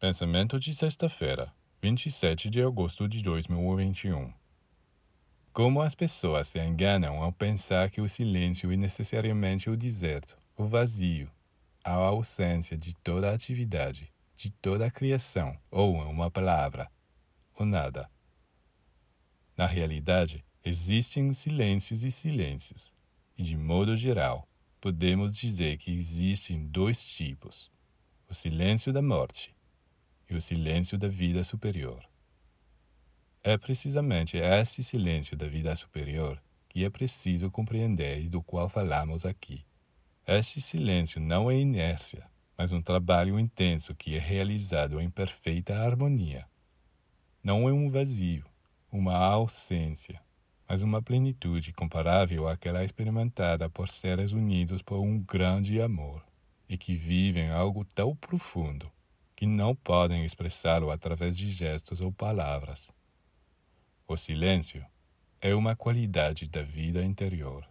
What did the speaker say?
Pensamento de sexta-feira, 27 de agosto de 2021. Como as pessoas se enganam ao pensar que o silêncio é necessariamente o deserto, o vazio, a ausência de toda atividade, de toda a criação, ou uma palavra, o nada. Na realidade, existem silêncios e silêncios, e de modo geral, podemos dizer que existem dois tipos: o silêncio da morte e o silêncio da vida superior. É precisamente este silêncio da vida superior que é preciso compreender e do qual falamos aqui. Este silêncio não é inércia, mas um trabalho intenso que é realizado em perfeita harmonia. Não é um vazio, uma ausência, mas uma plenitude comparável àquela experimentada por seres unidos por um grande amor e que vivem algo tão profundo que não podem expressá-lo através de gestos ou palavras. O silêncio é uma qualidade da vida interior.